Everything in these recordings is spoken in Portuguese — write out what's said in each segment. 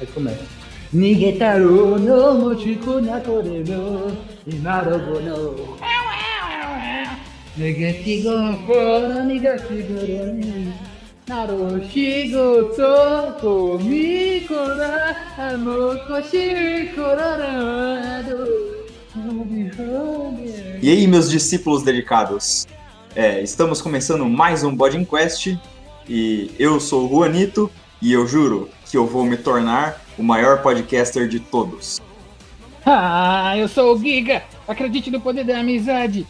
Aí começa. Nigetaro no mochiku nakore no imarogo no Negatigo fora negatigo ni Naro shigoto komikora Mokoshi kororado E aí, meus discípulos dedicados? É, estamos começando mais um Body Quest e eu sou o Juanito e eu juro que eu vou me tornar o maior podcaster de todos. Ah, eu sou o Giga. Acredite no poder da amizade.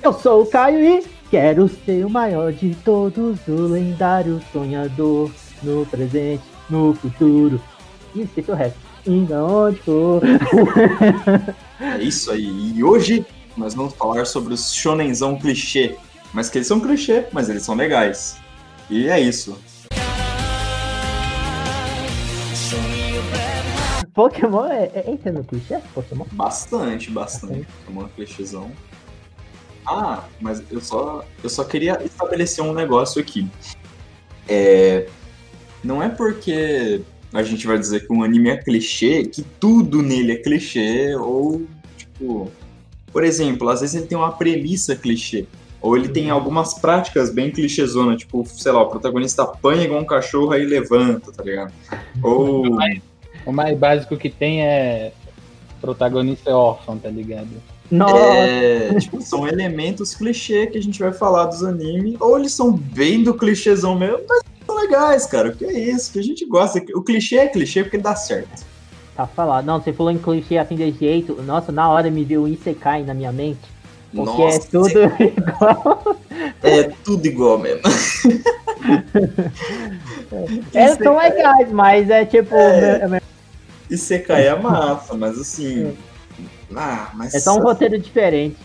Eu sou o Caio e quero ser o maior de todos, o lendário sonhador, no presente, no futuro. E esqueci o resto. Ainda onde for. É isso aí. E hoje nós vamos falar sobre os shonenzão clichê. Mas que eles são clichê, mas eles são legais. E é isso. Pokémon é, é, entra no clichê? Pokémon? Bastante, bastante. Pokémon é clichêzão. Ah, mas eu só, eu só queria estabelecer um negócio aqui. É, não é porque a gente vai dizer que um anime é clichê que tudo nele é clichê ou, tipo... Por exemplo, às vezes ele tem uma premissa clichê. Ou ele tem algumas práticas bem clichêzona, tipo, sei lá, o protagonista apanha igual um cachorro aí levanta, tá ligado? Ou... O mais básico que tem é protagonista é órfão, tá ligado? Nossa! É, tipo, são elementos clichê que a gente vai falar dos animes, ou eles são bem do clichêzão mesmo, mas são legais, cara. O que é isso? Que a gente gosta. O clichê é clichê porque dá certo. Tá falado. Não, você falou em clichê assim desse jeito. Nossa, na hora me veio o Isekai na minha mente. Porque Nossa, é tudo igual. É tudo igual mesmo. Eles são legais, mas é tipo. É. É, CK é massa, mas assim. Ah, mas. é só um roteiro diferente.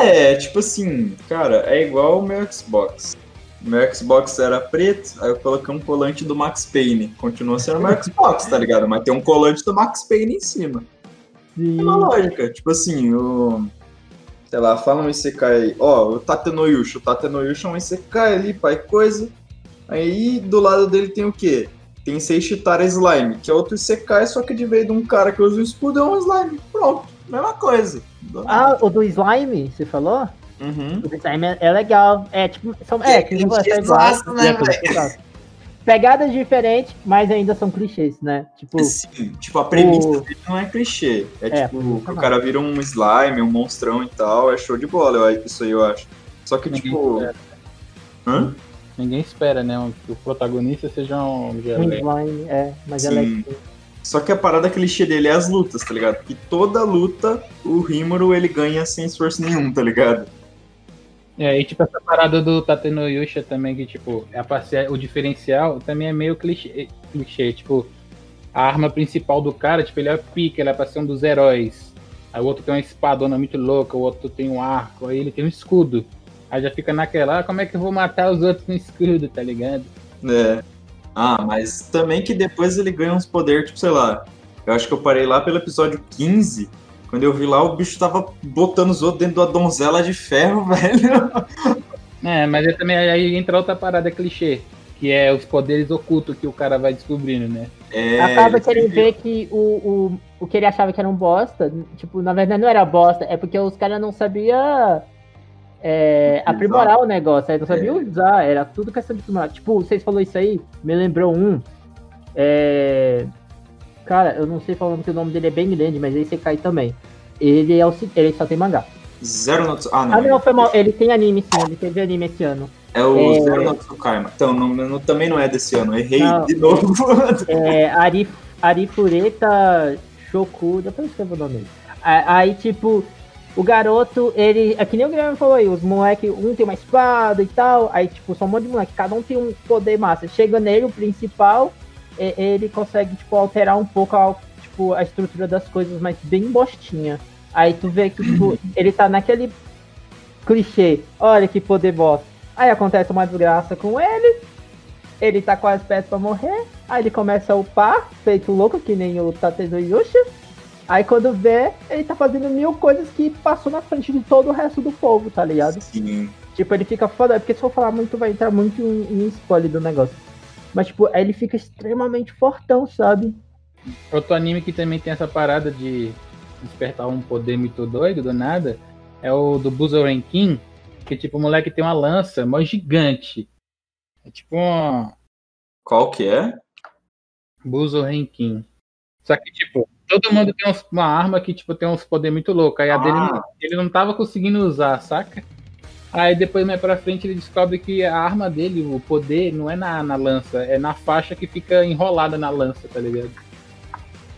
É, tipo assim, cara, é igual o meu Xbox. O meu Xbox era preto, aí eu coloquei um colante do Max Payne. Continua sendo meu Xbox, tá ligado? Mas tem um colante do Max Payne em cima. É uma lógica. Tipo assim, o. Sei lá, fala um Isekai aí. Ó, o Tatenoyusha. O Tatenoyusha é um Isekai ali, pai, coisa. Aí do lado dele tem o quê? Tem Seishitara Slime, que é outro Isekai, só que de vez de um cara que usa o escudo é um slime. Pronto, mesma coisa. Ah, o do slime, você falou? Uhum. O do slime é, é legal. É tipo. São, é, É que é igual. clichêzaço, né, É. Pegadas diferentes, mas ainda são clichês, né? Tipo, Sim, tipo, a premissa O- dele não é clichê. É, É, tipo, o cara vira um slime, um monstrão e tal, é show de bola, eu- isso aí eu acho. Só que, Ninguém tipo. espera. Hã? Ninguém espera, né? Que o protagonista seja um geleia. slime, é, mas é Sim. legal. Só que a parada clichê dele é as lutas, tá ligado? Porque toda luta, o Rimuru ele ganha sem esforço nenhum, tá ligado? É, e tipo, essa parada do Tatenoyusha também, que tipo, é a parcial, o diferencial também é meio clichê, clichê. Tipo, a arma principal do cara, tipo, ele é pica, ele é pra ser um dos heróis. Aí o outro tem uma espadona muito louca, o outro tem um arco, aí ele tem um escudo. Aí já fica naquela, ah, como é que eu vou matar os outros com escudo, tá ligado? É. Ah, mas também que depois ele ganha uns poderes, tipo, sei lá. Eu acho que eu parei lá pelo episódio 15. Quando eu vi lá, o bicho tava botando os outros dentro da donzela de ferro, velho. É, mas aí também aí entra outra parada clichê, que é os poderes ocultos que o cara vai descobrindo, né? É, Acaba que ele vê que o, o, o que ele achava que era um bosta, tipo, na verdade não era bosta, é porque os caras não sabiam é, aprimorar o negócio, eles não sabiam É. usar, era tudo questão de aprimorar. Tipo, vocês falaram isso aí, me lembrou um. É, cara, eu não sei falando que o nome dele é bem grande, mas esse cai também. Ele é o ele só tem mangá. Zero no Ah, não. Ah, não, foi mal. Ele tem anime sim, ele teve anime esse ano. É o É. Zero no Tsukaima. Então, não, não- também não é desse ano. Errei Não. de novo. É, Ari, Arifureta Shoku, depois escrevo o nome dele. Aí, tipo, o garoto, ele. É que nem o Guilherme falou aí, os moleques, um tem uma espada e tal. Aí, tipo, são um monte de moleque, cada um tem um poder massa. Chega nele, o principal, e- ele consegue, tipo, alterar um pouco a, tipo, a estrutura das coisas, mas bem bostinha. Aí tu vê que, tipo, ele tá naquele clichê. Olha que poder bosta. Aí acontece uma desgraça com ele. Ele tá quase perto pra morrer. Aí ele começa a upar, feito louco, que nem o Tateno Yusha. Aí quando vê, ele tá fazendo mil coisas que passou na frente de todo o resto do povo, tá ligado? Sim. Tipo, ele fica foda, porque se for falar muito, vai entrar muito em, em spoiler do negócio. Mas, tipo, aí ele fica extremamente fortão, sabe? Outro anime que também tem essa parada de despertar um poder muito doido do nada é o do Buzoren King, que tipo, o moleque tem uma lança mó gigante. É tipo um Qual que é? Buzoren King. Só que, tipo, todo mundo tem uns- uma arma que, tipo, tem uns poderes muito loucos. Aí a Ah. dele não- ele não tava conseguindo usar, saca? Aí depois, mais pra frente, ele descobre que a arma dele, o poder, não é na, na lança, é na faixa que fica enrolada na lança, tá ligado?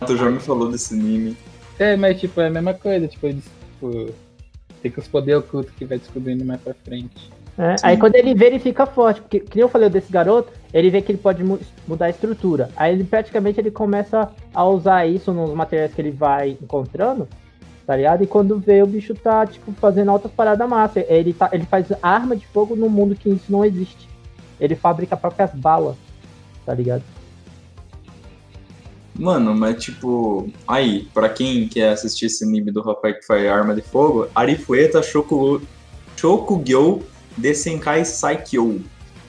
Tu já me falou desse anime. É, mas tipo, é a mesma coisa, tipo, eles, tipo, tem que os poderes ocultos que vai descobrindo mais pra frente. É, aí quando ele vê, ele fica forte. Porque, que nem eu falei desse garoto, ele vê que ele pode mu- mudar a estrutura. Aí ele praticamente ele começa a usar isso nos materiais que ele vai encontrando, tá ligado? E quando vê, o bicho tá, tipo, fazendo altas paradas massa. Ele, tá, ele faz arma de fogo num mundo que isso não existe. Ele fabrica próprias balas, tá ligado? Mano, mas tipo, aí, pra quem quer assistir esse anime do rapaz que faz arma de fogo, Arifueta Shoku, Shokugyo Desenkai Saikyo.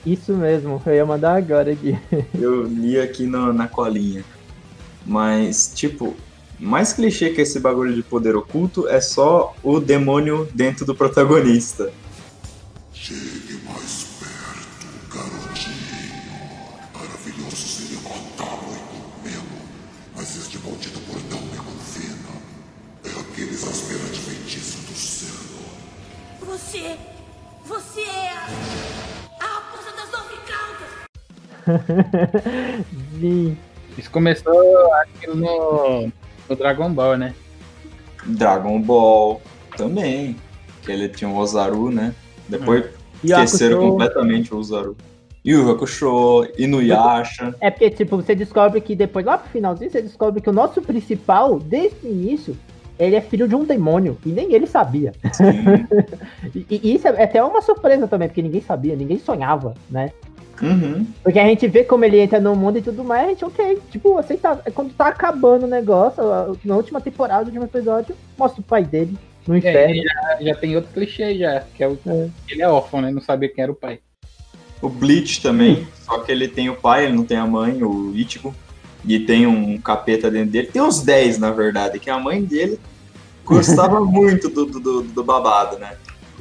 Isso mesmo, eu ia mandar agora aqui. Eu li aqui no- na colinha. Mas, tipo, mais clichê que esse bagulho de poder oculto é só o demônio dentro do protagonista. Sim. Isso começou, acho que no, no Dragon Ball, né? Dragon Ball também. Que ele tinha o Ozaru, né? Depois o esqueceram completamente o Ozaru. E o Hakusho, Inuyasha. É porque, tipo, você descobre que depois, lá pro finalzinho, você descobre que o nosso principal, desde o início, ele é filho de um demônio. E nem ele sabia. Sim. E, e isso é até uma surpresa também, porque ninguém sabia, ninguém sonhava, né? Uhum. Porque a gente vê como ele entra no mundo e tudo mais, a gente, ok, tipo, aceitável. É Quando tá acabando o negócio, na última temporada, no último episódio, mostra o pai dele no É, inferno. ele já, já tem outro clichê já, que é o. É. Ele é órfão, né? Não sabia quem era o pai. O Bleach também, só que ele tem o pai, ele não tem a mãe, o Ichigo. E tem um capeta dentro dele. Tem uns 10, na verdade, que a mãe dele gostava muito do, do, do, do babado, né?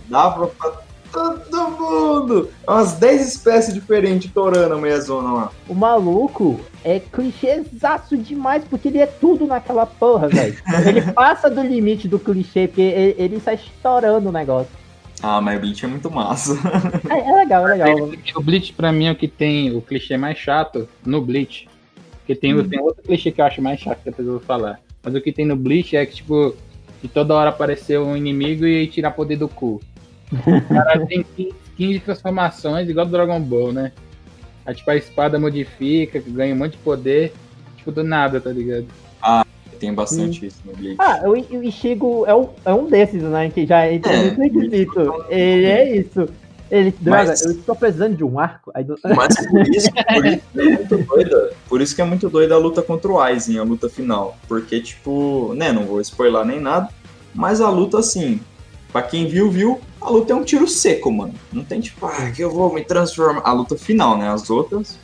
Dava pra todo mundo. É Umas 10 espécies diferentes torando a meiazona lá. O maluco é clichêzaço demais, porque ele é tudo naquela porra, velho. ele passa do limite do clichê, porque ele, ele sai estourando o negócio. Ah, mas Bleach é muito massa. É, é legal, é legal. O Bleach, pra mim, é o que tem o clichê mais chato no Bleach. Porque tem, Hum. tem outro clichê que eu acho mais chato, que depois eu vou falar. Mas o que tem no Bleach é que, tipo, de toda hora aparecer um inimigo e tirar poder do cu. O cara tem 15 15 transformações, igual do Dragon Ball, né? Aí, tipo, a espada modifica, ganha um monte de poder. Tipo, do nada, tá ligado? Tem bastante isso no Bleach. Ah, o, o Ishigo é um, é um desses, né? Que já entra É, muito requisito. Ele é isso. Ele, droga, Mas- eu estou precisando de um arco. Aí, do- Mas por isso, por isso que é muito doida. Por isso que é muito doida a luta contra o Aizen, a luta final. Porque, tipo, né, não vou spoiler nem nada. Mas a luta, assim, pra quem viu, viu, a luta é um tiro seco, mano. Não tem tipo, ah, que eu vou me transformar. A luta final, né? As outras.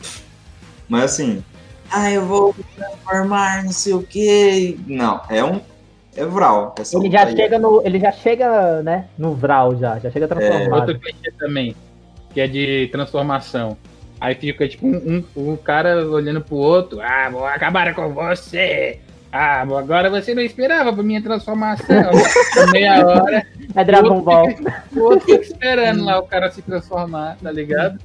Mas assim, ah, eu vou me transformar, não sei o quê. Não, é um. É Vral. essa ele já aí. chega no. Ele já chega, né? No Vral já. Já chega transformado. Outro clichê também, que é de transformação. Aí fica, tipo, um, um, um cara olhando pro outro. Ah, vou acabar com você. Ah, agora você não esperava pra minha transformação. Meia hora. É Dragon Ball. fica- O outro fica esperando lá o cara se transformar, tá ligado?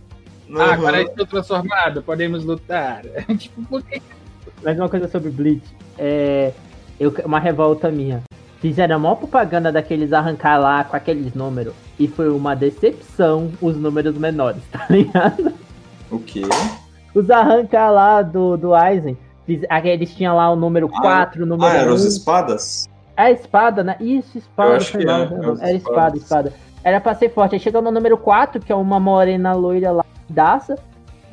Uhum. Ah, agora eu estou transformado, podemos lutar. tipo, por? Mais uma coisa sobre Bleach. É. Eu, uma revolta minha. Fizeram a maior propaganda daqueles arrancar lá com aqueles números. E foi uma decepção os números menores, tá ligado? O quê? Os arrancar lá do, do Aizen. ah, Eles tinham lá o número Ah, 4, o número Ah, eram 1. as espadas? É a espada, né? Isso, espada. Eu acho foi que mal, é, é Era espada, espada. Era pra ser forte. Aí chegou no número 4, que é uma morena loira lá, daça.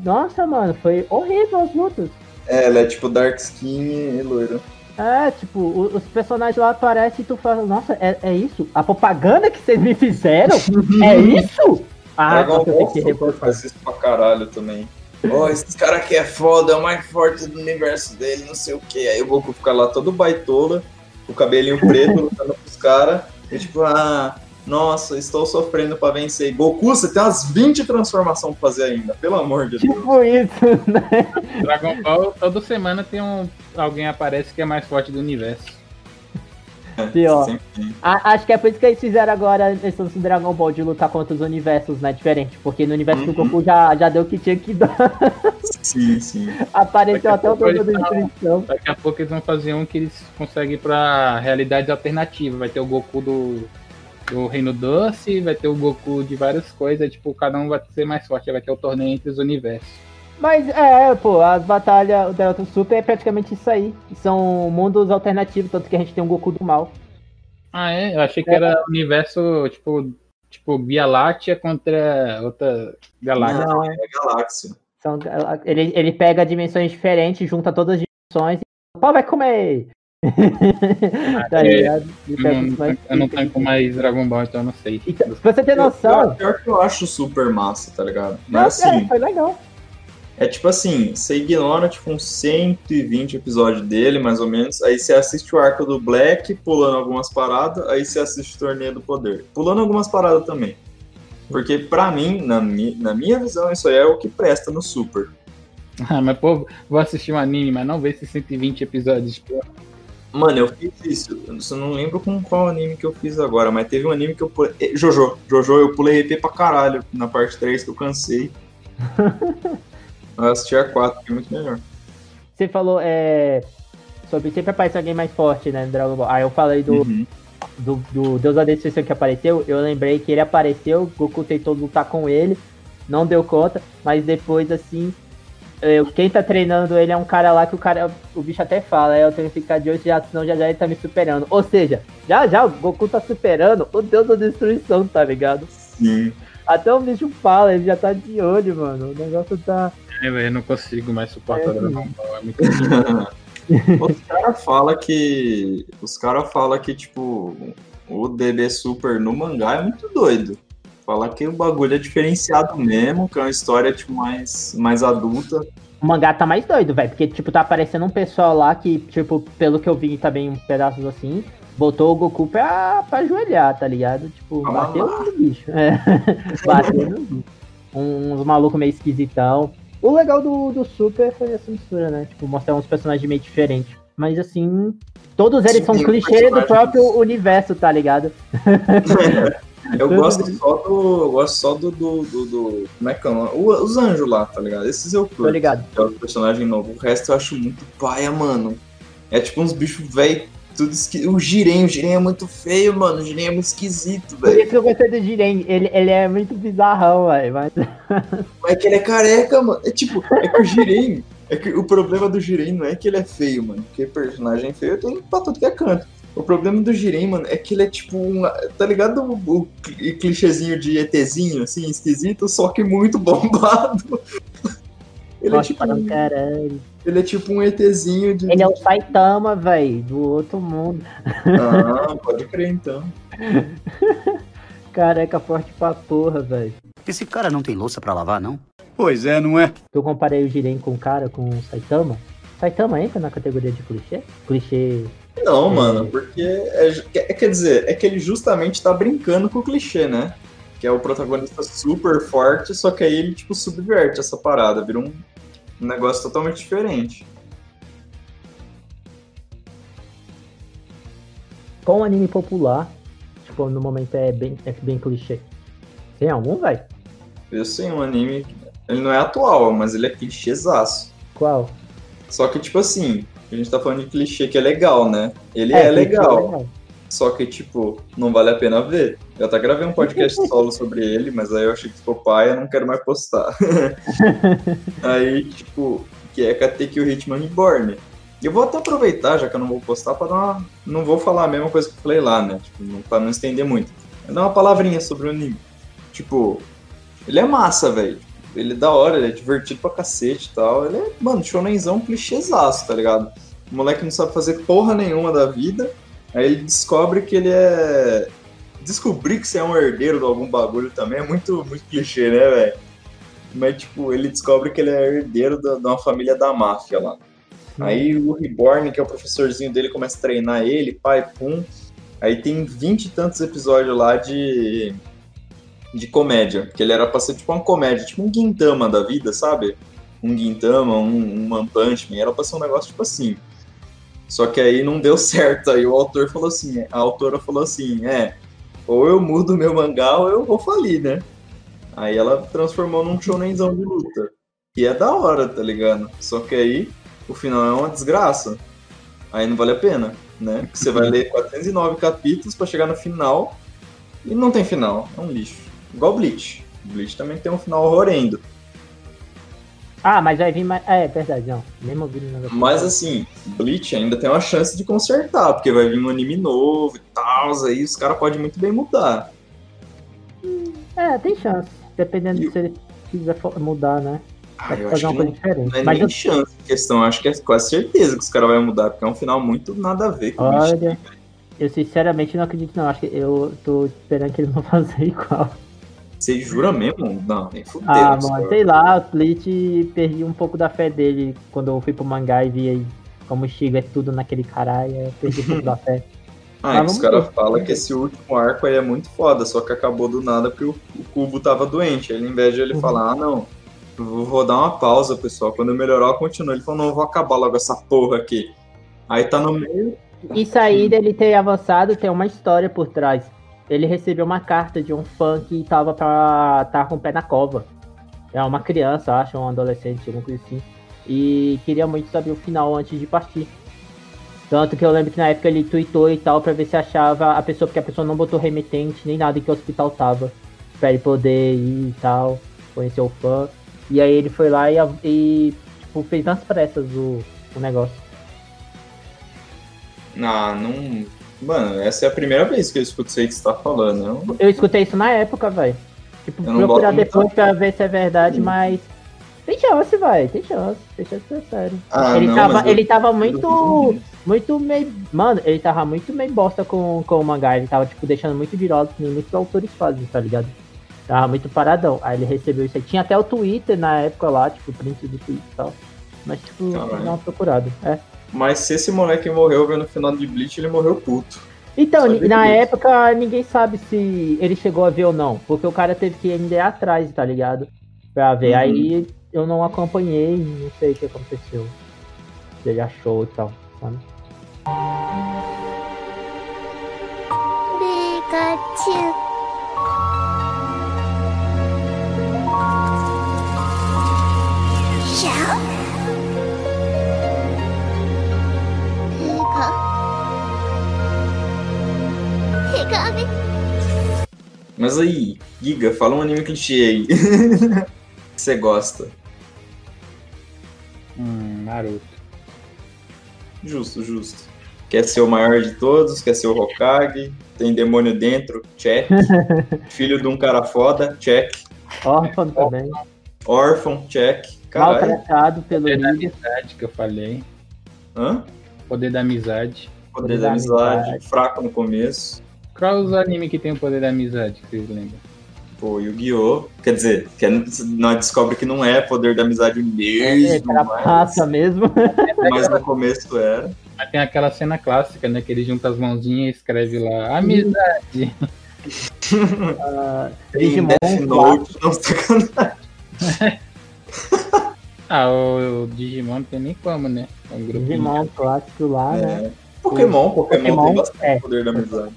Nossa, mano, foi horrível as lutas. É, ela é tipo dark skin e loira. É, tipo, os personagens lá aparecem e tu fala, nossa, é, é isso? A propaganda que vocês me fizeram? é isso? Ah, Dragon Ball tenho que Super faz isso pra caralho também. Ó, esse cara aqui é foda, é o mais forte do universo dele, não sei o que. Aí o Goku fica lá todo baitola, o cabelinho preto, lutando pros caras. E tipo, ah, nossa, estou sofrendo pra vencer. E, Goku, você tem umas 20 transformações pra fazer ainda, pelo amor de Deus. Tipo isso, né? Dragon Ball, toda semana tem um. Alguém aparece que é mais forte do universo. Pior. A- acho que é por isso que eles fizeram agora esse lance do Dragon Ball de lutar contra os universos, né? Diferente. Porque no universo do Uhum. Goku já, já deu o que tinha que dar. Sim, sim. Apareceu Daqui até a o dono da inscrição. Daqui a pouco eles vão fazer um que eles conseguem ir pra realidades alternativas. Vai ter o Goku do, do Reino Doce, vai ter o Goku de várias coisas. Tipo, cada um vai ser mais forte. Vai ter o torneio entre os universos. Mas é, pô, as batalhas do Naruto Super é praticamente isso aí. São mundos alternativos, tanto que a gente tem um Goku do mal. Ah, é? Eu achei que era universo, tipo, tipo Via Láctea contra outra galáxia. Não, É galáxia. São, ele, ele pega dimensões diferentes, junta todas as dimensões e. Pô, vai comer! tá é. ligado? Eu não, os mais eu não pica. tenho mais Dragon Ball, então eu não sei. Então, pra você ter noção. Pior, pior que eu acho super massa, tá ligado? Mas é, assim, foi legal. É tipo assim, você ignora tipo uns 120 episódios dele, mais ou menos, aí você assiste o arco do Black, pulando algumas paradas, aí você assiste o Torneio do Poder. Pulando algumas paradas também. Porque pra mim, na, mi, na minha visão, isso aí é o que presta no Super. Ah, mas pô, vou assistir um anime, mas não ver esses 120 episódios. Pô. Mano, eu fiz isso. Eu só não lembro com qual anime que eu fiz agora, mas teve um anime que eu pulei. eh, Jojo. Jojo, eu pulei RP pra caralho na parte 3 que eu cansei. eu assisti a 4, que é muito melhor. Você falou é, sobre sempre aparece alguém mais forte, né, no Dragon Ball. Aí eu falei do, Uhum. do, do Deus da Destruição que apareceu, eu lembrei que ele apareceu, Goku tentou lutar com ele, não deu conta, mas depois, assim, é, quem tá treinando ele é um cara lá que o cara, o bicho até fala, é, eu tenho que ficar de olho, já, senão já já ele tá me superando. Ou seja, já já o Goku tá superando o Deus da Destruição, tá ligado? Sim. Até o bicho fala, ele já tá de olho, mano. O negócio tá. É, velho, eu não consigo mais suportar É, Dragon Ball. É muito difícil. Os caras falam que. Os caras falam que, tipo, o DB Super no mangá é muito doido. Fala que o bagulho é diferenciado mesmo, que é uma história tipo, mais, mais adulta. O mangá tá mais doido, velho. Porque, tipo, tá aparecendo um pessoal lá que, tipo, pelo que eu vi também, uns pedaços assim, botou o Goku pra, pra ajoelhar, tá ligado? Tipo, Ah, bateu lá. no bicho. É. bateu no bicho. Um- Uns malucos meio esquisitão. O legal do, do Super foi essa mistura, né? Tipo, mostrar uns personagens meio diferentes. Mas assim, todos eles Sim, são clichê do próprio universo, tá ligado? Eu gosto só do. Eu gosto só do. do, do, do- como é que é? o Os anjos lá, tá ligado? Esses eu Tô curto. ligado. Que é o personagem novo. O resto eu acho muito paia, mano. É tipo uns bichos velho, tudo esqui... O Jiren, o Jiren é muito feio, mano. O Jiren é muito esquisito, Por velho. isso que eu gostei do Jiren. Ele, ele é muito bizarrão, velho. Mas... É que ele é careca, mano. É tipo, é que o Jiren. É que o problema do Jiren não é que ele é feio, mano. Porque personagem feio tem pra tudo que é canto. O problema do Jiren, mano, é que ele é tipo um. Tá ligado o, o cli- clichêzinho de ETzinho, assim, esquisito, só que muito bombado. Ele é, tipo, um- caralho. ele é tipo um ETzinho de. Ele é o Saitama, velho, do outro mundo. Ah, pode crer então. Careca forte pra porra, velho. Esse cara não tem louça pra lavar, não? Pois é, não é? Eu comparei o Jiren com o cara, com o Saitama. Saitama entra na categoria de clichê? Clichê. Não, É. mano, porque. É, é- quer dizer, é que ele justamente tá brincando com o clichê, né? Que é o protagonista super forte, só que aí ele, tipo, subverte essa parada, vira um, um negócio totalmente diferente. Qual um anime popular? Tipo, no momento é bem, é bem clichê. Tem algum, velho? Eu sei um anime. Ele não é atual, mas ele é clichêzaço. Qual? Só que, tipo assim, a gente tá falando de clichê que é legal, né? Ele é, clichê legal. Só que, tipo, não vale a pena ver. Eu até gravei um podcast solo sobre ele, mas aí eu achei que ficou pai eu não quero mais postar. aí, tipo, que é Katekyo Hitman Reborn. E eu vou até aproveitar, já que eu não vou postar, pra dar uma... Não vou falar a mesma coisa que eu falei lá, né? Tipo, não- pra não estender muito. Eu dar uma palavrinha sobre o anime. Tipo, ele é massa, velho. Ele é da hora, ele é divertido pra cacete e tal. Ele é, mano, shonenzão clichêzaço, tá ligado? O moleque não sabe fazer porra nenhuma da vida. Aí ele descobre que ele é. Descobrir que você é um herdeiro de algum bagulho também é muito, muito clichê, né, velho? Mas, tipo, ele descobre que ele é herdeiro de uma família da máfia lá. Aí o Reborn, que é o professorzinho dele, começa a treinar ele, pai, pum. Aí tem vinte e tantos episódios lá de. de comédia. Que ele era pra ser tipo uma comédia, tipo um Gintama da vida, sabe? Um Gintama, um, um One Punch Man. Era pra ser um negócio tipo assim. Só que aí não deu certo. Aí o autor falou assim, a autora falou assim, é, ou eu mudo meu mangá ou eu vou falir, né? Aí ela transformou num shonenzão de luta. Que é da hora, tá ligado? Só que aí o final é uma desgraça. Aí não vale a pena, né? Você vai ler 409 capítulos pra chegar no final e não tem final. É um lixo. Igual Bleach. Bleach também tem um final horrendo. Ah, mas vai vir mais. É, é verdade, não. Mesmo ouvindo o negócio. Mas assim, Bleach ainda tem uma chance de consertar, porque vai vir um anime novo e tal, aí os caras podem muito bem mudar. É, tem chance. Dependendo E o- se ele quiser mudar, né? Ah, eu fazer acho uma que coisa não, diferente. não é Mas nem eu, chance de questão, acho que é quase certeza que os caras vão mudar, porque é um final muito nada a ver com o Bleach. olha, eu sinceramente não acredito, não. Acho que eu tô esperando que eles vão fazer igual. Você jura mesmo? Não, nem fudeu. Ah, mano, sei lá, o Bleach perdi um pouco da fé dele quando eu fui pro mangá e vi aí como Shigo é tudo naquele caralho. Eu perdi um pouco da fé. Ah, é que Mas os caras falam que esse último arco aí é muito foda, só que acabou do nada porque o, o Cubo tava doente. Aí, ao invés de ele Uhum. falar, ah, não, vou, vou dar uma pausa, pessoal. Quando eu melhorar, eu continuo. Ele falou, não, eu vou acabar logo essa porra aqui. Aí tá no meio. Isso aí dele ter avançado tem uma história por trás. Ele recebeu uma carta de um fã que tava pra estar com o pé na cova. É uma criança, acho, um adolescente, alguma coisa assim. E queria muito saber o final antes de partir. Tanto que eu lembro que na época ele tweetou e tal pra ver se achava a pessoa, porque a pessoa não botou remetente nem nada que hospital tava. Pra ele poder ir e tal, conhecer o fã. E aí ele foi lá e, e tipo, fez nas pressas o, o negócio. Ah, não. Mano, essa é a primeira vez que eu aí que você tá falando. Eu- Eu escutei isso na época, velho. Tipo, procurar depois pra ver se é verdade, mas. Tem chance, vai, tem chance. Tem chance de ser sério. Ah, ele, não, tava, eu- ele tava muito. Muito meio. Mano, ele tava muito meio bosta com, com o mangá. Ele tava, tipo, deixando muito virosa, que nem muitos autores fazem, tá ligado? Tava muito paradão. Aí ele recebeu isso aí. Tinha até o Twitter na época lá, tipo, print do Twitter e tal. Mas, tipo, não procurado. É. Mas se esse moleque morreu vendo o final de Bleach, ele morreu puto. Então, na isso. época, ninguém sabe se ele chegou a ver ou não. Porque o cara teve que ainda ir atrás, tá ligado? Pra ver. Uhum. Aí eu não acompanhei, não sei o que aconteceu. Se ele achou e tal, sabe? Pikachu. Mas aí, Giga, fala um anime clichê aí. que você gosta. Hum, Naruto. Justo, justo. Quer ser o maior de todos, quer ser o Hokage, tem demônio dentro, check. Filho de um cara foda, check. Órfão também. Órfão, check. Caralho. Maltratado pelo Poder da líder. amizade que eu falei. Hã? Poder da amizade. Poder da amizade, fraco no começo. Qual os animes que tem o poder da amizade que vocês lembram? Pô, Yu-Gi-Oh! Quer dizer, que nós descobre que não é poder da amizade É, mesmo, mas, trapaça mesmo. mas no começo era. Mas tem aquela cena clássica, né? Que ele junta as mãozinhas e escreve lá, amizade. Tem Digimon, Death Note, não sacanagem. Ah, o, o Digimon não tem nem como, né? É um. Digimon clássico lá, né? É. Pokémon, Pokémon, Pokémon, tem bastante é. poder da amizade.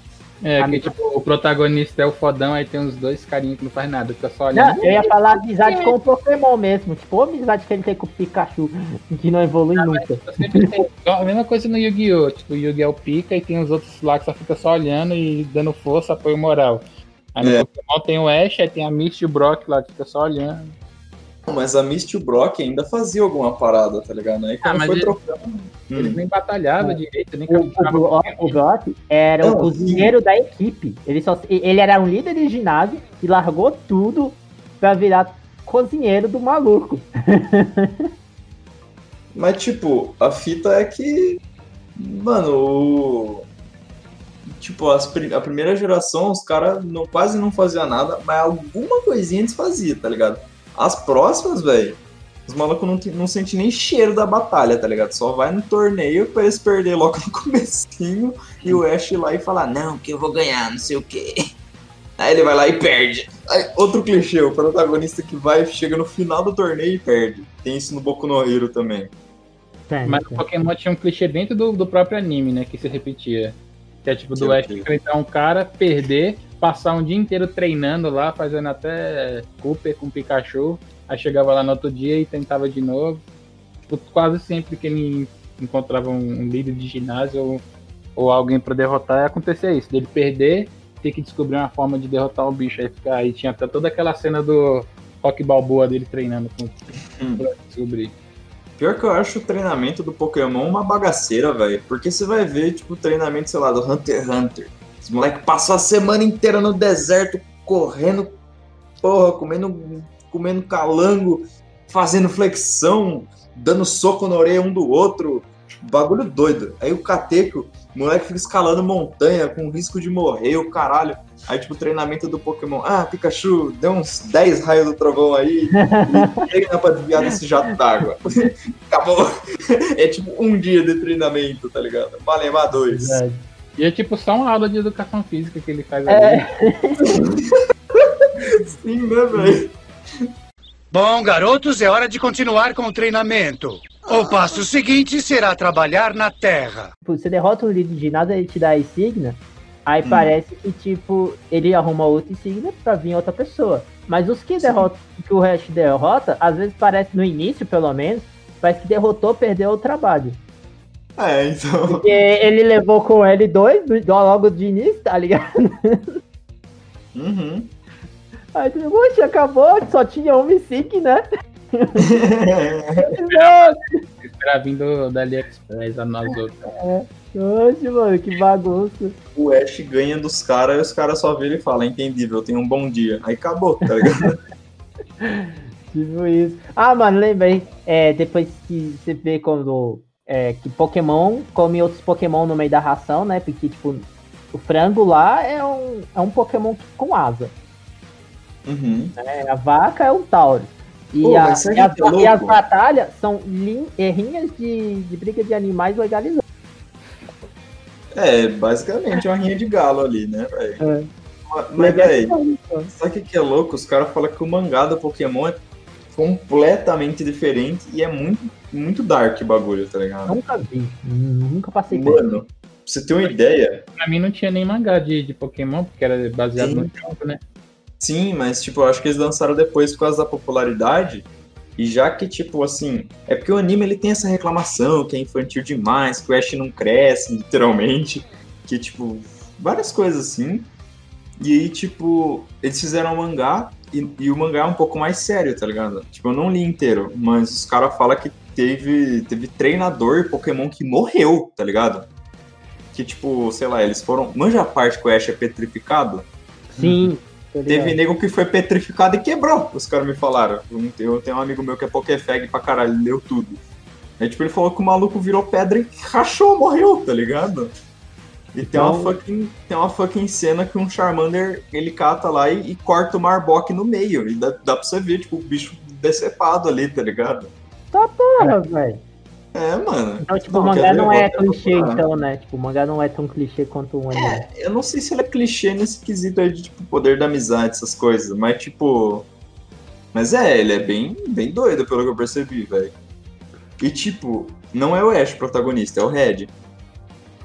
É, que tipo, o protagonista é o fodão, aí tem uns dois carinhos que não faz nada, fica só Não, olhando. eu ia falar amizade com o Pokémon mesmo. Tipo, a amizade que ele tem com o Pikachu, que não evolui nunca. Eu sempre tenho- a mesma coisa no Yu-Gi-Oh! Tipo, o Yu-Gi-Oh! pica e tem os outros lá que só fica só olhando e dando força, apoio moral. Aí no É. Pokémon tem o Ash, aí tem a Misty e o Brock lá que fica só olhando. Mas a Misty e o Brock ainda fazia alguma parada, tá ligado? Aí Ah, quando foi ele- trocando. Eles Hum. nem batalhavam direito, nem O, o, o Brock era o Não, cozinheiro da equipe. Ele, só, ele era um líder de ginásio e largou tudo pra virar cozinheiro do maluco. Mas, tipo, a fita é que. Mano, o. Tipo, as a primeira geração, os caras não, quase não faziam nada, mas alguma coisinha eles faziam, tá ligado? As próximas, velho, os malucos não, não sentem nem cheiro da batalha, tá ligado? Só vai no torneio pra eles perder logo no comecinho e o Ash ir lá e falar, não, que eu vou ganhar, não sei o quê. Aí ele vai lá e perde. Aí, outro clichê, o protagonista que vai, chega no final do torneio e perde. Tem isso no Boku no Hero também. Tem, Mas o. Pokémon tinha um clichê dentro do, do próprio anime, né? Que se repetia. Que é tipo do Que Ash enfrentar um cara, perder, passar um dia inteiro treinando lá, fazendo até Cooper com Pikachu. Aí chegava lá no outro dia e tentava de novo. Tipo, quase sempre que ele encontrava um, líder de ginásio ou, ou alguém pra derrotar, acontecia isso. Dele perder, ter que descobrir uma forma de derrotar o bicho. Aí, fica- aí tinha até toda aquela cena do Rock Balboa dele treinando com Hum. pra descobrir. Pior que eu acho o treinamento do Pokémon uma bagaceira, velho. Porque você vai ver, tipo, o treinamento, sei lá, do Hunter x Hunter. Os moleques passam a semana inteira no deserto, correndo, porra, comendo, comendo calango, fazendo flexão, dando soco na orelha um do outro. Bagulho doido. Aí o Cateco, o moleque fica escalando montanha com risco de morrer, o caralho. Aí, tipo, treinamento do Pokémon. Ah, Pikachu, deu uns 10 raios do trovão aí e treina pra desviar desse jato d'água. Acabou. É tipo um dia de treinamento, tá ligado? Malemar dois. Verdade. E é tipo só uma aula de educação física que ele faz É. ali. Sim, né, velho? Bom, garotos, é hora de continuar com o treinamento. O passo seguinte será trabalhar na terra. Tipo, você derrota um líder de ginásio, ele te dá a insígnia, aí Hum. parece que, tipo, ele arruma outra insígnia pra vir outra pessoa. Mas os que derrotam, que o resto derrota, às vezes parece, no início pelo menos, parece que derrotou, perdeu o trabalho. É, então. Porque ele levou com L2 do- logo de início, tá ligado? Uhum. Aí tu, poxa, acabou, só tinha uma insígnia, né? Esperar vindo da AliExpress a nós outros. Oxe, mano, que bagunça. o Ash ganha dos caras e os caras só viram e falam, entendível, tenha um bom dia. Aí acabou, tá ligado? Tipo isso. Ah, mano, lembrei. É, depois que você vê quando. É, que Pokémon come outros Pokémon no meio da ração, né? Porque, tipo, o frango lá é um, é um Pokémon com asa. Uhum. Né? A vaca é um Taurus. E, Pô, a- e as, que é e as batalhas são lin- errinhas de, de briga de animais legalizadas. É, basicamente uma rinha de galo ali, né, velho? É. Mas, Mas, velho, sabe o que que é louco? Os caras falam que o mangá do Pokémon é completamente diferente e é muito, muito dark o bagulho, tá ligado? Nunca vi. Nunca passei por. Mano, pra você ter uma ideia, Pra mim não tinha nem mangá de, de Pokémon, porque era baseado Sim. no jogo, né? sim, mas tipo, eu acho que eles lançaram depois por causa da popularidade. E já que, tipo, assim, é porque o anime ele tem essa reclamação que é infantil demais, que o Ash não cresce, literalmente, que, tipo, várias coisas assim. E aí, tipo, eles fizeram um mangá e, e o mangá é um pouco mais sério, tá ligado? Tipo, eu não li inteiro, mas os caras falam que teve, teve treinador Pokémon que morreu, tá ligado? Que, tipo, sei lá, eles foram. Manja a parte que o Ash é petrificado? Sim. ligado. Teve nego que foi petrificado e quebrou, os caras me falaram. Eu tenho um amigo meu que é Pokéfag pra caralho, ele leu tudo. Aí, tipo, ele falou que o maluco virou pedra e rachou, morreu, tá ligado? E tem, uma Então- fucking, tem uma fucking cena que um Charmander, ele cata lá e, e corta o Marbok no meio. E dá, dá pra você ver, tipo, o bicho decepado ali, tá ligado? Porra, velho. É, mano. Então, tipo, o mangá não é clichê, procurar. então, né? Tipo, o mangá não é tão clichê quanto um anime. Eu não sei se ele é clichê nesse quesito aí de, tipo, poder da amizade, essas coisas, mas, tipo... Mas é, ele é bem, bem doido, pelo que eu percebi, velho. E, tipo, não é o Ash o protagonista, é o Red.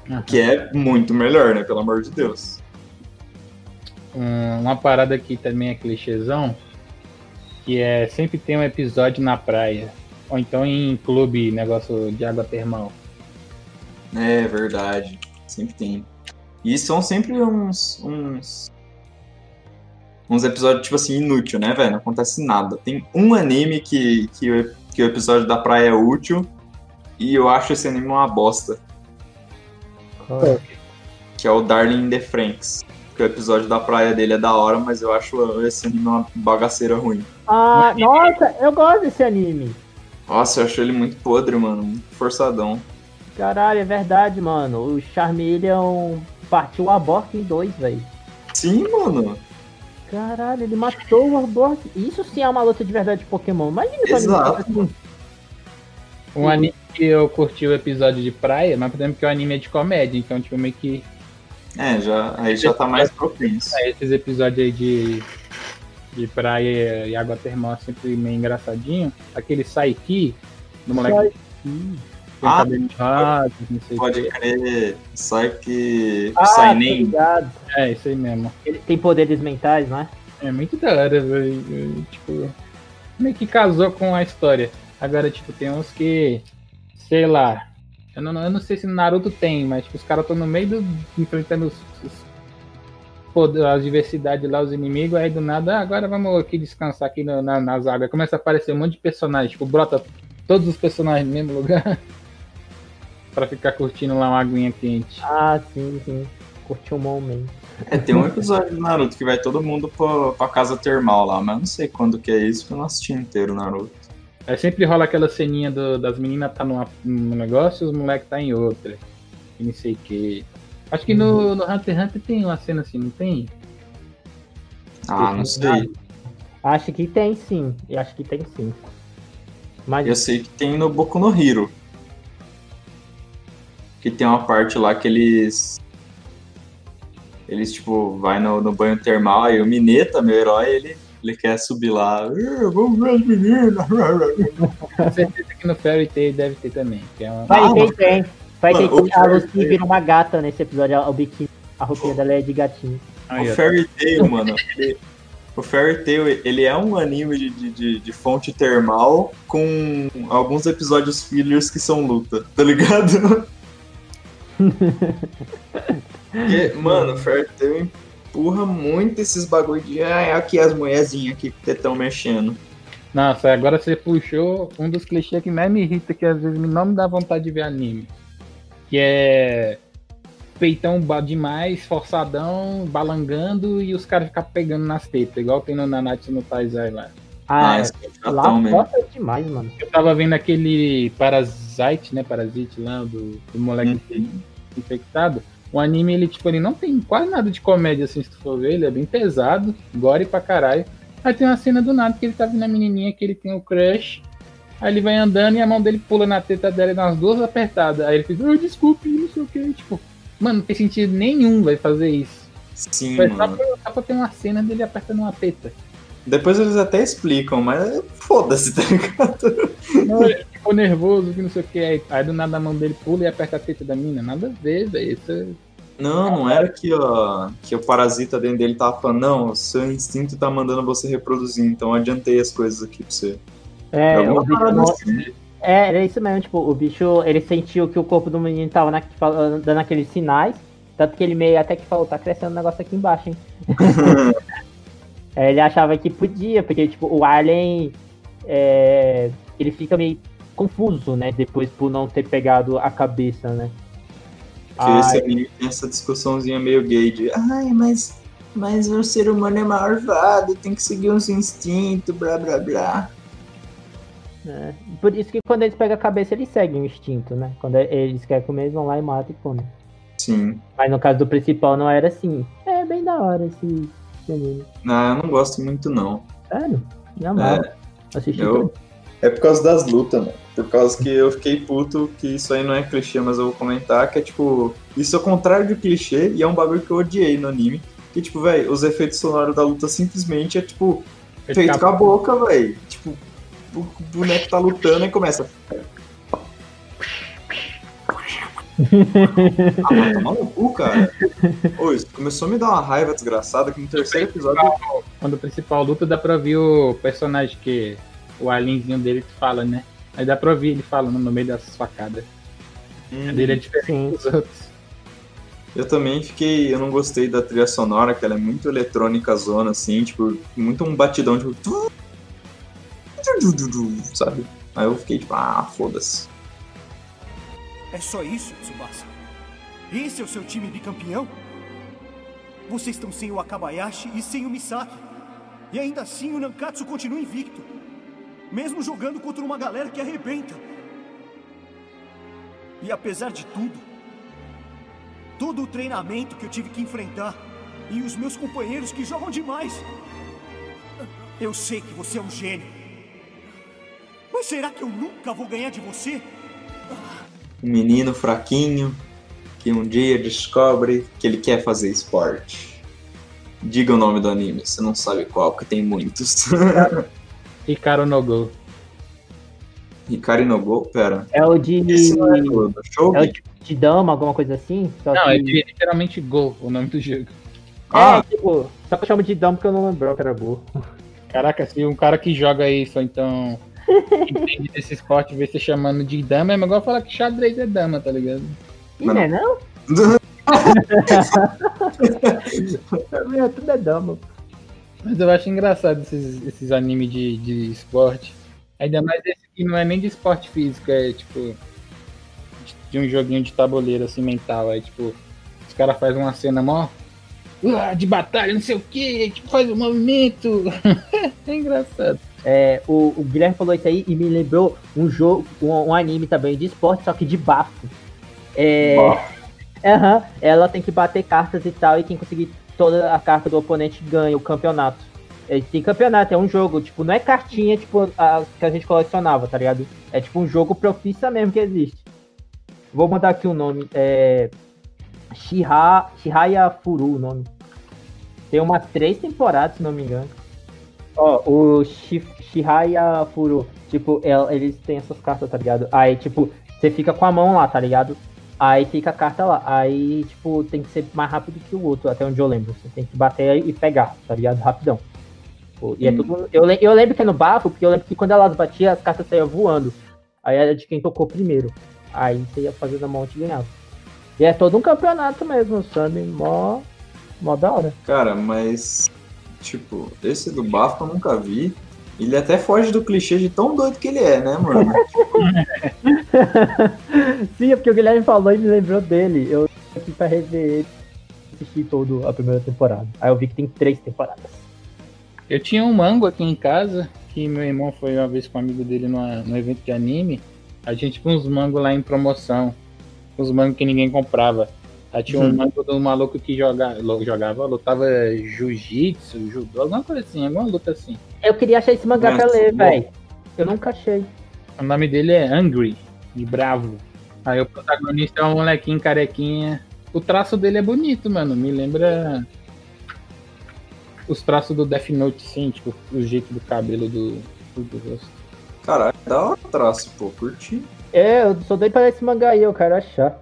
Aham. Que é muito melhor, né? Pelo amor de Deus. Um- uma parada que também é clichêzão, que é sempre tem um episódio na praia. Ou então em clube, negócio de água termal. É verdade. Sempre tem. E são sempre uns. uns. uns episódios, tipo assim, inútil, né, velho? Não acontece nada. Tem um anime que, que, o, que o episódio da praia é útil. E eu acho esse anime uma bosta. Que é o Darling in the Franks. Que o episódio da praia dele é da hora, mas eu acho esse anime uma bagaceira ruim. Ah, nossa, eu gosto desse anime. Nossa, eu acho ele muito podre, mano. Muito forçadão. Caralho, é verdade, mano. O Charmeleon partiu o Aborto em dois, velho. Sim, mano. Caralho, ele matou o Aborto. Isso sim é uma luta de verdade de Pokémon. Imagina Exato. assim. Um anime que eu curti o episódio de praia, mas por exemplo que o anime é de comédia, então tipo meio que É, já, aí já tá mais propenso. esses episódios aí de, de praia e água termal é sempre meio engraçadinho. Aquele Saiki, do moleque Ah, cabelo raso, não sei o Pode crer. Sai que. Ah, sai nem. É, isso aí mesmo. Ele tem poderes mentais, né? É muito da hora, velho. Tipo, meio que casou com a história. Agora, tipo, tem uns que. Sei lá. Eu não, eu não sei se no Naruto tem, mas tipo, os caras estão no meio do. enfrentando os, os poder- as diversidades lá, os inimigos, aí do nada, ah, agora vamos aqui descansar aqui no- na, nas águas. Começa a aparecer um monte de personagens, tipo, brota todos os personagens no mesmo lugar. pra ficar curtindo lá uma aguinha quente. Ah, sim, sim. Curtiu um momento. É, tem um episódio do Naruto que vai todo mundo pra, pra casa termal lá, mas eu não sei quando que é isso, porque eu não assisti inteiro o Naruto. Aí sempre rola aquela ceninha do- das meninas tá numa, num negócio e os moleques tá em outra. E não sei o que. Acho que no, no Hunter x Hunter tem uma cena assim, não tem? Ah, não sei. Acho que tem sim. Eu acho que tem sim. Mas Eu sei que tem no Boku no Hero. Que tem uma parte lá que eles. Eles, tipo, vai no, no banho termal, aí o Mineta, meu herói, ele, ele quer subir lá. "Ah, Vamos ver as meninas. Com certeza que no Fairy Tail deve ter também. Que é uma... tem. Vai ter Mano, que a Lucy Fairy vira uma gata nesse episódio, o biquíni. A roupinha dela é de gatinho. Aí, O. Fairy Tail, mano, ele- o Fairy Tail, ele é um anime de, de, de, fonte termal com alguns episódios fillers que são luta, tá ligado? Porque, mano, o Fairy Tail empurra muito esses bagulho de ah, aqui as mulherzinhas aqui que estão mexendo. Nossa, agora você puxou um dos clichês que mais me irrita, que às vezes não me dá vontade de ver anime. Que é peitão ba- demais, forçadão, balangando e os caras ficam pegando nas tetas, igual tem no Nanatsu no Taizai lá. Ah, Ah, é. é lá mesmo. foda demais, mano. Eu tava vendo aquele Parasite, né? Parasite lá, do, do moleque Uhum. infectado. O anime, ele, tipo, ele não tem quase nada de comédia, assim, se tu for ver. Ele é bem pesado, gore pra caralho. Aí tem uma cena do nada que ele tá vendo a menininha que ele tem o crush. Aí ele vai andando e a mão dele pula na teta dela e umas duas apertadas. Aí ele fica, oh, desculpe, não sei o que. Tipo, mano, não tem sentido nenhum vai fazer isso. Sim, Foi só mano. pra, só pra ter uma cena dele apertando uma teta. Depois eles até explicam, mas foda-se, tá ligado? Não, ele ficou nervoso, que não sei o que. Aí, aí do nada a mão dele pula e aperta a teta da mina. Nada a ver, velho. Isso é- Não, não era que, ó, que o parasita dentro dele tava falando, não, seu instinto tá mandando você reproduzir, então adiantei as coisas aqui pra você. É, Alguma parada assim. é, era isso mesmo, tipo, o bicho, ele sentiu que o corpo do menino tava na- dando aqueles sinais, tanto que ele meio até que falou, tá crescendo um negócio aqui embaixo, hein? É, ele achava que podia, porque, tipo, o Alien, é, ele fica meio confuso, né, depois por não ter pegado a cabeça, né? Porque esse anime tem essa discussãozinha meio gay de, ai, mas, mas o ser humano é malvado, tem que seguir uns instintos, blá blá blá. É, Por isso que quando eles pegam a cabeça, eles seguem o instinto, né? Quando eles querem comer, eles vão lá e matam e comem. Sim. Mas no caso do principal não era assim. É bem da hora esse, anime. Não, eu não gosto muito não. Sério? Não, mal. Assisti Eu... tudo. É por causa das lutas, mano. Por causa que eu fiquei puto, que isso aí não é clichê, mas eu vou comentar, que é tipo, isso é o contrário de clichê e é um bagulho que eu odiei no anime. Que, tipo, velho, os efeitos sonoros da luta simplesmente é tipo, feito com a boca, velho. Tipo, o boneco tá lutando e começa. ah, vai tomar no cu, cara. Ô, isso começou a me dar uma raiva desgraçada que no terceiro episódio. Quando o principal luta, dá pra ver o personagem que. O alienzinho dele que fala, né? Aí dá pra ouvir ele falando no meio das facadas. A dele é diferente dos outros. Eu também fiquei. Eu não gostei da trilha sonora, que ela é muito eletrônica zona, assim, tipo, muito um batidão, tipo. Sabe? Aí eu fiquei tipo, ah, foda-se. É só isso, Tsubasa? Esse é o seu time bicampeão? Vocês estão sem o Akabayashi e sem o Misaki. E ainda assim o Nankatsu continua invicto. Mesmo jogando contra uma galera que arrebenta. E apesar de tudo, todo o treinamento que eu tive que enfrentar e os meus companheiros que jogam demais, eu sei que você é um gênio. Mas será que eu nunca vou ganhar de você? Um menino fraquinho que um dia descobre que ele quer fazer esporte. Diga o nome do anime, você não sabe qual, porque tem muitos. Hikaru no Go. Hikari no Go, pera. É o de. Esse não é do, do show? É o de, de dama, alguma coisa assim? Só Não, que... é de- literalmente Go, o nome do jogo. Ah, É, tipo, só que eu chamo de dama porque eu não lembrava que era Go. Caraca, se um cara que joga isso, então entende desse esporte, vê você chamando de dama, é igual falar que xadrez é dama, tá ligado? Mas não é não? Meu, tudo é dama. Mas eu acho engraçado esses, esses animes de, de esporte. Ainda mais esse que não é nem de esporte físico, é tipo. de- De um joguinho de tabuleiro assim mental. Aí tipo, os caras fazem uma cena mó. "Ah, de batalha, não sei o que, tipo, faz um movimento. é engraçado. É, o, o Guilherme falou isso aí e me lembrou um jogo, um, um anime também de esporte, só que de bafo. É. Aham, ela tem que bater cartas e tal, e quem conseguir toda a carta do oponente ganha o campeonato. É, tem campeonato, é um jogo, tipo, não é cartinha tipo a que a gente colecionava, tá ligado? É tipo um jogo profissa mesmo que existe. Vou mandar aqui o nome. É. Shiha, Shihaya Furu o nome. Tem umas três temporadas, se não me engano. Ó, o Shi- Shihaya Furu, tipo, el- eles têm essas cartas, tá ligado? Aí, tipo, você fica com a mão lá, tá ligado? Aí fica a carta lá. Aí, tipo, tem que ser mais rápido que o outro, até onde eu lembro. Você tem que bater e pegar, tá ligado? Rapidão. E é Hum. tudo. Eu, eu lembro que é no bafo, porque eu lembro que quando elas batiam, as cartas saíam voando. Aí era de quem tocou primeiro. Aí você ia fazer na mão e ganhava. E é todo um campeonato mesmo, sabe? Mó, mó da hora. Cara, mas. Tipo, esse do Bafo eu nunca vi. Ele até foge do clichê de tão doido que ele é, né, mano? Sim, é porque o Guilherme falou e me lembrou dele. Eu aqui pra rever ele, assisti todo a primeira temporada. Aí eu vi que tem três temporadas. Eu tinha um mango aqui em casa, que meu irmão foi uma vez com um amigo dele numa, num evento de anime. A gente tinha uns mangos lá em promoção. Uns mangos que ninguém comprava. Aí tinha um Hum. mango do maluco que joga, jogava, lutava jiu-jitsu, judô, alguma coisa assim, alguma luta assim. Eu queria achar esse mangá pra ler, velho. Eu nunca achei. O nome dele é Angry, de bravo. Aí o protagonista é um molequinho carequinha. O traço dele é bonito, mano. Me lembra os traços do Death Note, sim, tipo, o jeito do cabelo do, do, rosto. Caralho, hora o traço, pô, curti. É, eu sou doido pra ler esse mangá aí, eu quero achar.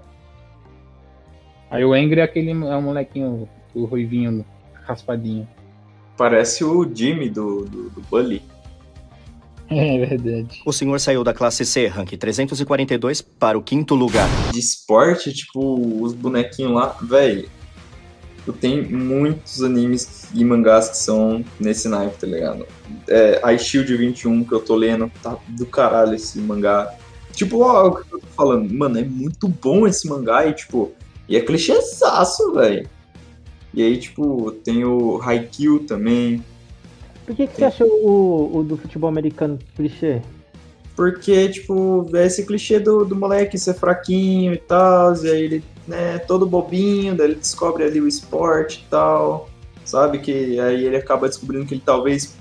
Aí o Angry é aquele é um molequinho, o ruivinho raspadinho. Parece o Jimmy do, do, do Bully. É verdade. O senhor saiu da classe C, rank 342, para o quinto lugar. De esporte, tipo, os bonequinhos lá, velho. Tem muitos animes e mangás que são nesse naipe, tá ligado? É, a Shield 21 que eu tô lendo, tá do caralho esse mangá. Tipo, ó, o que eu tô falando, mano, é muito bom esse mangá e, tipo, e é clichêzaço, velho. E aí, tipo, tem o Haikyuu também, Por que, que você achou o, o do futebol americano clichê? Porque, tipo, é esse clichê do, do moleque ser fraquinho e tal, e aí ele, né, todo bobinho, daí ele descobre ali o esporte e tal, sabe? Que aí ele acaba descobrindo que ele talvez,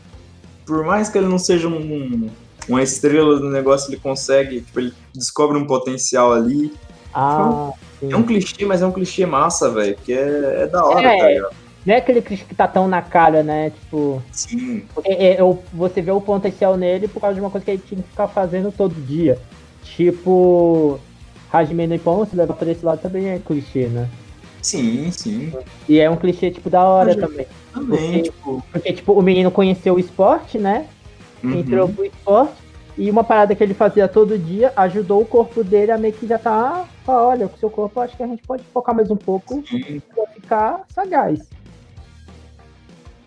por mais que ele não seja um, uma estrela do negócio, ele consegue, tipo, ele descobre um potencial ali. Ah, sim. É um clichê, mas é um clichê massa, velho, porque é, é da hora, É. tá ligado? Não é aquele clichê que tá tão na cara, né? Tipo. Sim. É, é, você vê o potencial nele por causa de uma coisa que ele tinha que ficar fazendo todo dia. Tipo. Hajime no Ippon, se levar pra esse lado também é clichê, né? Sim, sim. E é um clichê, tipo, da hora também. Também, Porque- tipo. Porque, tipo, o menino conheceu o esporte, né? uhum. Entrou pro esporte. E uma parada que ele fazia todo dia ajudou o corpo dele a meio que já tá. ah, olha, com o seu corpo acho que a gente pode focar mais um pouco pra ficar sagaz.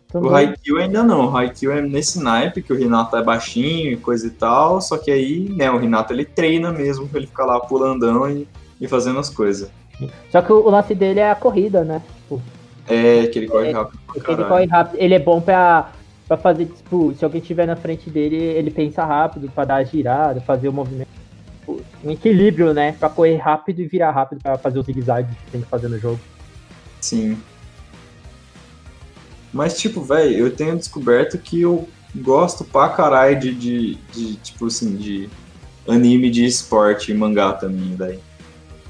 O Também- Haikyuu ainda não. O Haikyuu é nesse naipe que o Renato é baixinho e coisa e tal. Só que aí, né, o Renato ele treina mesmo pra ele ficar lá pulandão e, e fazendo as coisas. Só que o lance dele é a corrida, né? É, que ele corre É, rápido ele corre rápido. Ele é bom pra, pra fazer, tipo, se alguém estiver na frente dele, ele pensa rápido pra dar a girada, fazer o movimento. Tipo, Um equilíbrio, né? Pra correr rápido e virar rápido pra fazer os zigue-zague que tem que fazer no jogo. Sim. Mas, tipo, velho, eu tenho descoberto que eu gosto pra caralho de, de, de, tipo assim, de anime de esporte e mangá também, velho.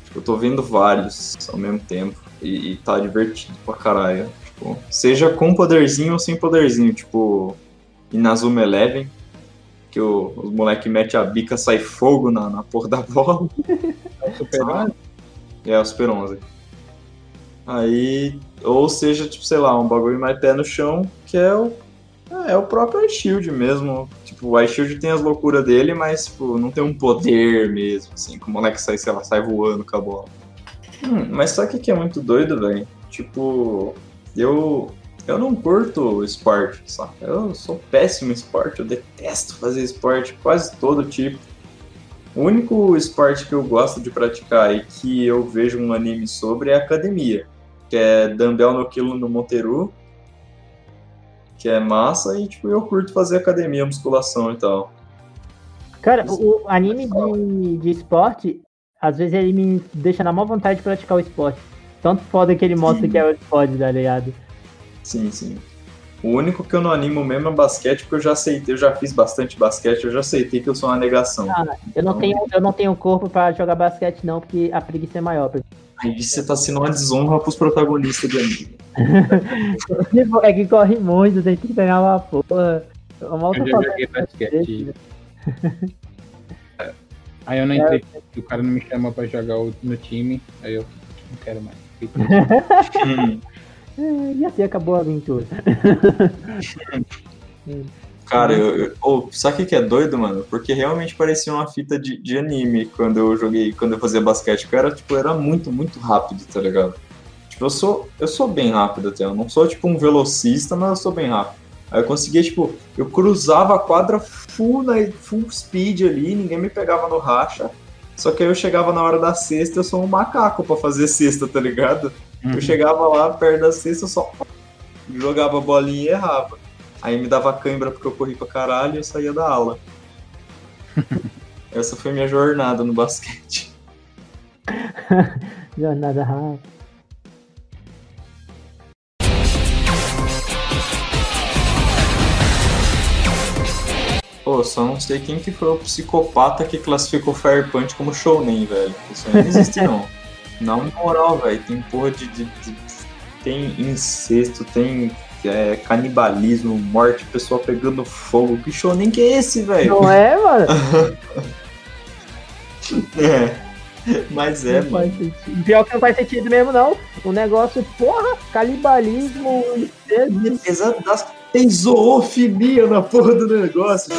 Tipo, eu tô vendo vários ao mesmo tempo e, e tá divertido pra caralho. Tipo, seja com poderzinho ou sem poderzinho, tipo, Inazuma Eleven, que o, os moleque mete a bica, sai fogo na, na porra da bola. Super É, o Super 11. Aí, ou seja, tipo, sei lá, um bagulho mais pé no chão, que é o, é o próprio iShield mesmo. Tipo, o iShield tem as loucuras dele, mas, tipo, não tem um poder mesmo, assim, que o moleque sai, sei lá, sai voando com a bola. Hum, mas sabe o que que é muito doido, velho? Tipo, eu, eu não curto esporte, sabe? Eu sou péssimo em esporte, eu detesto fazer esporte, quase todo tipo. O único esporte que eu gosto de praticar e que eu vejo um anime sobre é academia, que é Dumbbell no Quilo no Monteru, que é massa, e tipo, eu curto fazer academia, musculação e tal. Cara, o, o anime de, de esporte, às vezes ele me deixa na má vontade de praticar o esporte. Tanto foda que ele mostra que é o esporte, tá ligado? Sim, sim. O único que eu não animo mesmo é basquete, porque eu já aceitei, eu já fiz bastante basquete, eu já aceitei que eu sou uma negação. Ah, eu não tenho, eu não tenho corpo pra jogar basquete, não, porque a preguiça é maior. Aí você tá sendo uma desonra pros protagonistas do anime. é que corre muito, tem que pegar uma porra. Tô Eu já joguei basquete. É. Aí eu não entrei, porque o cara não me chamou pra jogar no time, aí eu não quero mais. E assim acabou a aventura. Cara, eu, eu- ô, sabe o que que é doido, mano? Porque realmente parecia uma fita de, de anime quando eu joguei, quando eu fazia basquete. Eu era, tipo, era muito, muito rápido, tá ligado? Tipo, eu sou, eu sou bem rápido até. Eu não sou, tipo, um velocista, mas eu sou bem rápido. Aí eu conseguia, tipo, eu cruzava a quadra full, na, full speed ali, ninguém me pegava no racha. Só que aí eu chegava na hora da cesta, eu sou um macaco pra fazer cesta, tá ligado? Eu chegava lá perto da cesta, eu só jogava a bolinha e errava. Aí me dava cãibra porque eu corri pra caralho e eu saía da aula. Essa foi minha jornada no basquete. Jornada rápida. Pô, só não sei quem que foi o psicopata que classificou Fire Punch como shounen, velho. Isso aí não existe não. Na moral, velho, tem porra de, de- de- Tem incesto, tem é, canibalismo, morte, pessoa pegando fogo. Que shounen que é esse, velho? Não é, mano? é. Mas é, Não mano. Pior que não faz sentido mesmo, não. O negócio, porra, canibalismo, incesto. Das... Tem zoofilia na porra do negócio.